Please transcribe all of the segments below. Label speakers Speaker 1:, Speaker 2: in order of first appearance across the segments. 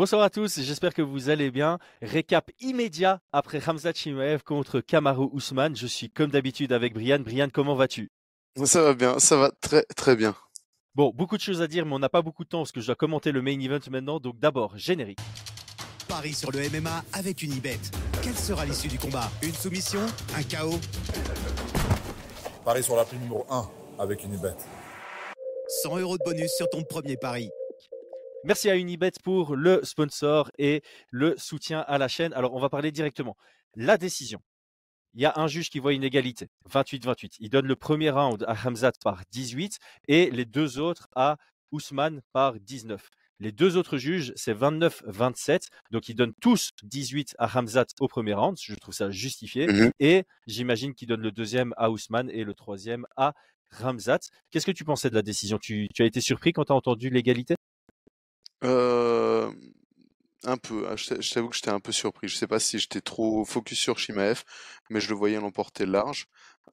Speaker 1: Bonsoir à tous, j'espère que vous allez bien. Récap immédiat après Ramzat Chimaev contre Kamaru Ousmane. Je suis comme d'habitude avec Brian. Brian, comment vas-tu?
Speaker 2: Ça va bien, ça va très très bien.
Speaker 1: Bon, beaucoup de choses à dire, mais on n'a pas beaucoup de temps parce que je dois commenter le main event maintenant. Donc d'abord, générique.
Speaker 3: Paris sur le MMA avec une ibet. Quelle sera l'issue du combat? Une soumission? Un chaos?
Speaker 4: Paris sur la prime numéro 1 avec une ibet.
Speaker 3: 100 euros de bonus sur ton premier pari.
Speaker 1: Merci à Unibet pour le sponsor et le soutien à la chaîne. Alors, on va parler directement. La décision. Il y a un juge qui voit une égalité, 28-28. Il donne le premier round à Hamzat par 18 et les deux autres à Ousmane par 19. Les deux autres juges, c'est 29-27. Donc, ils donnent tous 18 à Hamzat au premier round. Je trouve ça justifié.
Speaker 2: Mhm.
Speaker 1: Et j'imagine qu'ils donnent le deuxième à Ousmane et le troisième à Ramzat. Qu'est-ce que tu pensais de la décision? Tu, tu as été surpris quand tu as entendu l'égalité?
Speaker 2: Euh, un peu. ah, Je t'a- je t'avoue que j'étais un peu surpris. Je sais pas si j'étais trop focus sur Shimaev, mais je le voyais l'emporter large.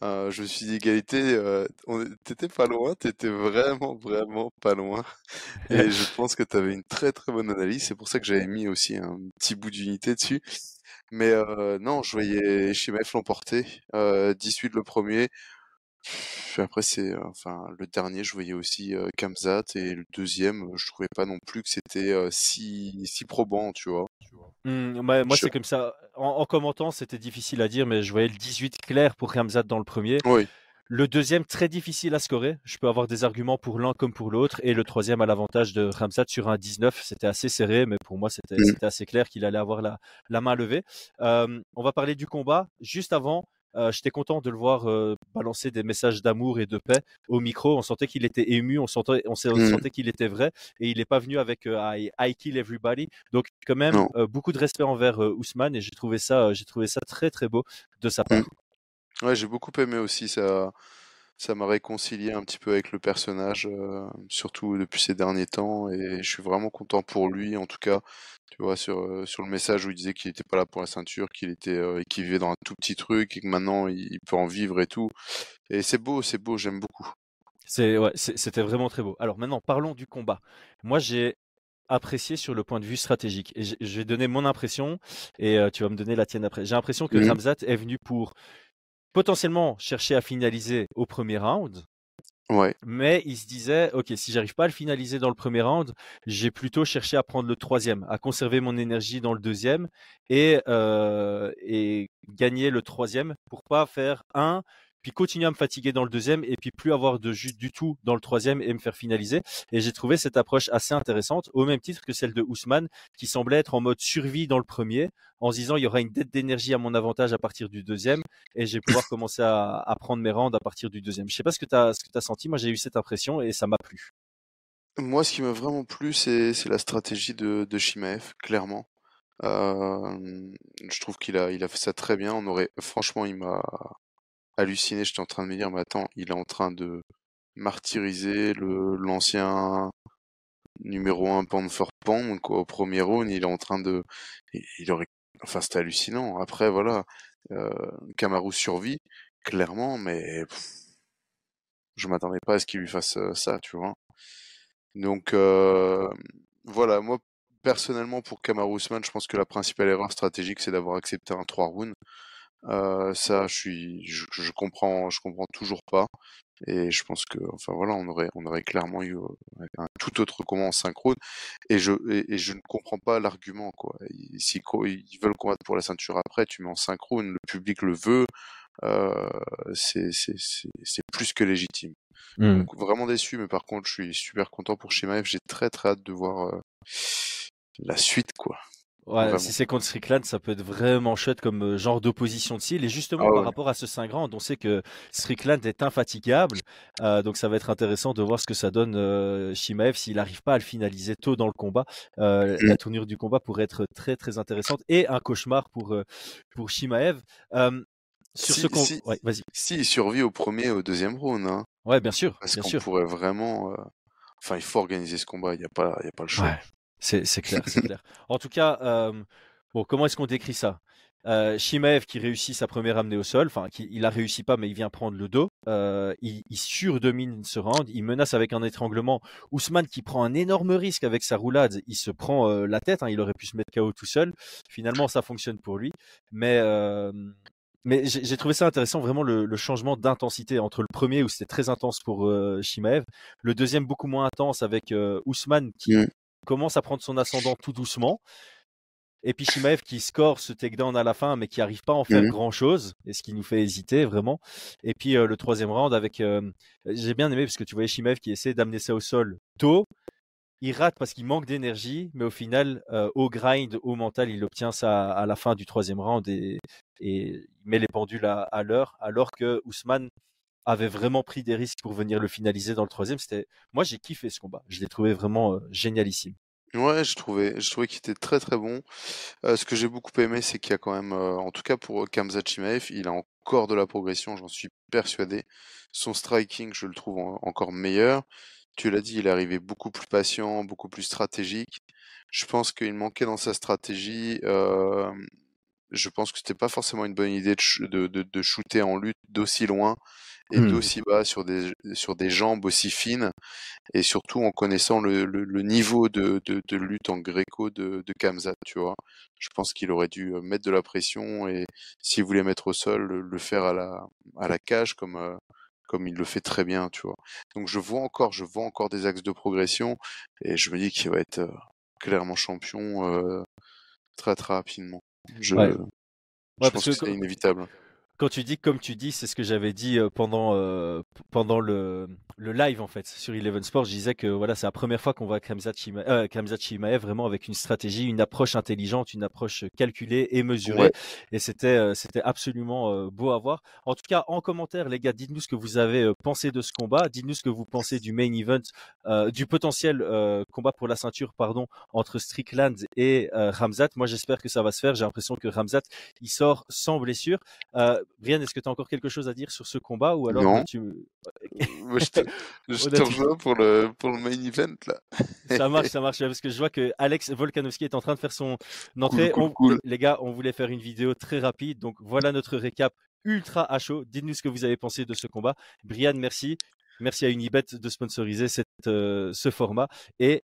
Speaker 2: Euh, je me suis dit égalité. Euh, on- t'étais pas loin. T'étais vraiment vraiment pas loin. Et je pense que t'avais une très très bonne analyse. C'est pour ça que j'avais mis aussi un petit bout d'unité dessus. Mais euh, non, je voyais Shimaev l'emporter. Euh, 18 le premier. Puis après, c'est, euh, enfin, le dernier, je voyais aussi euh, Kamzat et le deuxième, euh, je trouvais pas non plus que c'était euh, si, si probant, tu vois.
Speaker 1: Hmm, moi, moi,
Speaker 2: Je-
Speaker 1: c'est comme ça. En, en commentant, c'était difficile à dire, mais je voyais le 18 clair pour Ramzat dans le premier.
Speaker 2: Oui.
Speaker 1: Le deuxième, très difficile à scorer. Je peux avoir des arguments pour l'un comme pour l'autre. Et le troisième, à l'avantage de Ramzat sur un 19. C'était assez serré, mais pour moi, c'était
Speaker 2: Mhm.
Speaker 1: c'était assez clair qu'il allait avoir la, la main levée. Euh, on va parler du combat. Juste avant, euh, j'étais content de le voir euh, balancer des messages d'amour et de paix au micro. On sentait qu'il était ému, on sentait, on sentait qu'il était vrai. Et il n'est pas venu avec euh, I, I kill everybody. Donc, quand même, euh, beaucoup de respect envers Ousmane. Et j'ai trouvé ça, j'ai trouvé ça très, très beau de sa part.
Speaker 2: Ouais, j'ai beaucoup aimé aussi, ça, ça m'a réconcilié un petit peu avec le personnage, euh, surtout depuis ces derniers temps, et je suis vraiment content pour lui, en tout cas, tu vois, sur, euh, sur le message où il disait qu'il était pas là pour la ceinture, qu'il était, euh, qu'il vivait dans un tout petit truc, et que maintenant il, il peut en vivre et tout. Et c'est beau, c'est beau, j'aime beaucoup.
Speaker 1: C'est ouais, c'est- c'était vraiment très beau. Alors maintenant, parlons du combat. Moi, j'ai apprécié sur le point de vue stratégique. Et je vais donner mon impression et euh, tu vas me donner la tienne après. J'ai l'impression que
Speaker 2: Mhm.
Speaker 1: Ramzat est venu pour potentiellement chercher à finaliser au premier round,
Speaker 2: Ouais,
Speaker 1: mais il se disait, ok, si j'arrive pas à le finaliser dans le premier round, j'ai plutôt cherché à prendre le troisième, à conserver mon énergie dans le deuxième et, euh, et gagner le troisième pour pas faire un, puis continuer à me fatiguer dans le deuxième et puis plus avoir de jus du tout dans le troisième et me faire finaliser. Et j'ai trouvé cette approche assez intéressante, au même titre que celle de Ousmane, qui semblait être en mode survie dans le premier, en se disant il y aura une dette d'énergie à mon avantage à partir du deuxième et je vais pouvoir commencer à, à prendre mes rounds à partir du deuxième. Je sais pas ce que tu as, ce que t'as senti, moi j'ai eu cette impression et ça m'a plu.
Speaker 2: Moi, ce qui m'a vraiment plu, c'est c'est la stratégie de, de Shimaev, clairement. Euh, je trouve qu'il a, il a fait ça très bien. On aurait, franchement, il m'a halluciné. J'étais en train de me dire, mais attends, il est en train de martyriser l'ancien numéro un pound for pound, quoi, au premier round. Il est en train de, il, aurait, enfin, c'était hallucinant. Après, voilà, euh, Kamaru survit, clairement, mais je m'attendais pas à ce qu'il lui fasse euh, ça, tu vois. Donc euh, voilà, moi personnellement pour Kamaru Usman, je pense que la principale erreur stratégique c'est d'avoir accepté un 3 rounds. Euh, ça, je suis, je, je comprends, je comprends toujours pas. Et je pense que, enfin voilà, on aurait, on aurait clairement eu un tout autre combat en synchrone. Et je, et, et je ne comprends pas l'argument quoi. Ils- Si co- ils veulent combattre pour la ceinture après, tu mets en synchrone, le public le veut. Euh, c'est, c'est, c'est, c'est plus que légitime.
Speaker 1: Hmm.
Speaker 2: Donc vraiment déçu, mais par contre, je suis super content pour Shimaev. J'ai très très hâte de voir euh, la suite, quoi.
Speaker 1: Ouais,
Speaker 2: Vraiment.
Speaker 1: si c'est contre Strickland, ça peut être vraiment chouette comme euh, genre d'opposition de style. Et justement,
Speaker 2: Ah
Speaker 1: par rapport à ce 5 rounds, on sait que Strickland est infatigable. Euh, donc ça va être intéressant de voir ce que ça donne euh, Shimaev s'il n'arrive pas à le finaliser tôt dans le combat. Euh,
Speaker 2: Mm.
Speaker 1: La tournure du combat pourrait être très très intéressante et un cauchemar pour, euh, pour Shimaev. Euh, sur
Speaker 2: Si-
Speaker 1: ce combat.
Speaker 2: si-
Speaker 1: Ouais, vas-y.
Speaker 2: Si il survit au premier et au deuxième round, hein,
Speaker 1: Ouais, bien sûr.
Speaker 2: parce
Speaker 1: bien
Speaker 2: qu'on
Speaker 1: sûr.
Speaker 2: pourrait vraiment. euh, Enfin, il faut organiser ce combat. Il n'y a pas, il y a pas le choix.
Speaker 1: Ouais, c'est clair, c'est clair. En tout cas, euh, bon, comment est-ce qu'on décrit ça? Euh, Shimaev qui réussit sa première amenée au sol, enfin il a réussi pas mais il vient prendre le dos, euh, il, surdomine ce round, il menace avec un étranglement. Ousmane qui prend un énorme risque avec sa roulade, il se prend euh, la tête, hein, il aurait pu se mettre KO tout seul. Finalement ça fonctionne pour lui, mais mais j'ai trouvé ça intéressant, vraiment le, changement d'intensité entre le premier où c'était très intense pour Shimaev, le deuxième beaucoup moins intense avec Ousmane qui
Speaker 2: Mm.
Speaker 1: Commence à prendre son ascendant tout doucement. Et puis Shimaev qui score ce takedown à la fin, mais qui arrive pas à en faire
Speaker 2: Mhm.
Speaker 1: grand chose, et ce qui nous fait hésiter vraiment. Et puis euh, le troisième round avec, euh, j'ai bien aimé parce que tu voyais Shimaev qui essaie d'amener ça au sol tôt. Il rate parce qu'il manque d'énergie, mais au final, euh, au grind, au mental, il obtient ça à la fin du troisième round et, et il met les pendules à, à l'heure, alors que Ousmane avait vraiment pris des risques pour venir le finaliser dans le troisième. C'était, moi, j'ai kiffé ce combat. Je l'ai trouvé vraiment euh, génialissime.
Speaker 2: Ouais, je trouvais, je trouvais qu'il était très très bon. Euh, ce que j'ai beaucoup aimé, c'est qu'il y a quand même, euh, en tout cas pour Kamzat Chimaev, il a encore de la progression, j'en suis persuadé. Son striking, je le trouve en- encore meilleur. Tu l'as dit, il est arrivé beaucoup plus patient, beaucoup plus stratégique. Je pense qu'il manquait dans sa stratégie. euh, je pense que c'était pas forcément une bonne idée de shooter en lutte d'aussi loin et
Speaker 1: Hmm.
Speaker 2: d'aussi bas sur des, sur des jambes aussi fines et surtout en connaissant le, le, le niveau de, de, de lutte en gréco de, de Kamzat, tu vois? Je pense qu'il aurait dû euh, mettre de la pression et s'il voulait mettre au sol, le, le faire à la, à la cage comme, euh, comme il le fait très bien, tu vois? Donc je vois encore, je vois encore des axes de progression et je me dis qu'il va être euh, clairement champion euh, très très rapidement. Je,
Speaker 1: Ouais.
Speaker 2: je
Speaker 1: Ouais,
Speaker 2: pense que,
Speaker 1: que
Speaker 2: c'est inévitable.
Speaker 1: Quand tu dis comme tu dis, c'est ce que j'avais dit euh, pendant euh, pendant le, le live en fait sur Eleven Sports. Je disais que voilà, c'est la première fois qu'on voit Khamzat Chima- euh, Chimaev vraiment avec une stratégie, une approche intelligente, une approche calculée et mesurée.
Speaker 2: Ouais.
Speaker 1: Et c'était euh, c'était absolument euh, beau à voir. En tout cas, en commentaire, les gars, dites-nous ce que vous avez euh, pensé de ce combat. Dites-nous ce que vous pensez du main event, euh, du potentiel euh, combat pour la ceinture, pardon, entre Strickland et euh, Ramzat. Moi, j'espère que ça va se faire. J'ai l'impression que Ramzat il sort sans blessure. Euh, Brian, est-ce que tu as encore quelque chose à dire sur ce combat ou alors
Speaker 2: Non.
Speaker 1: euh, tu...
Speaker 2: Moi, je te, je te rejoins pour le, pour le main event là.
Speaker 1: ça marche, ça marche parce que je vois que Alex Volkanovski est en train de faire son entrée.
Speaker 2: cool,
Speaker 1: On-
Speaker 2: cool.
Speaker 1: Les gars, on voulait faire une vidéo très rapide, donc voilà notre récap ultra à chaud. Dites-nous ce que vous avez pensé de ce combat. Brian, merci. Merci à Unibet de sponsoriser cette, euh, ce format et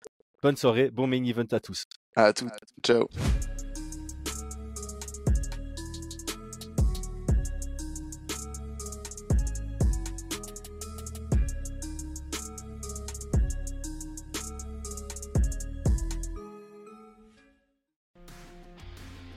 Speaker 1: bonne soirée, bon main event à tous.
Speaker 2: À tout. Ciao.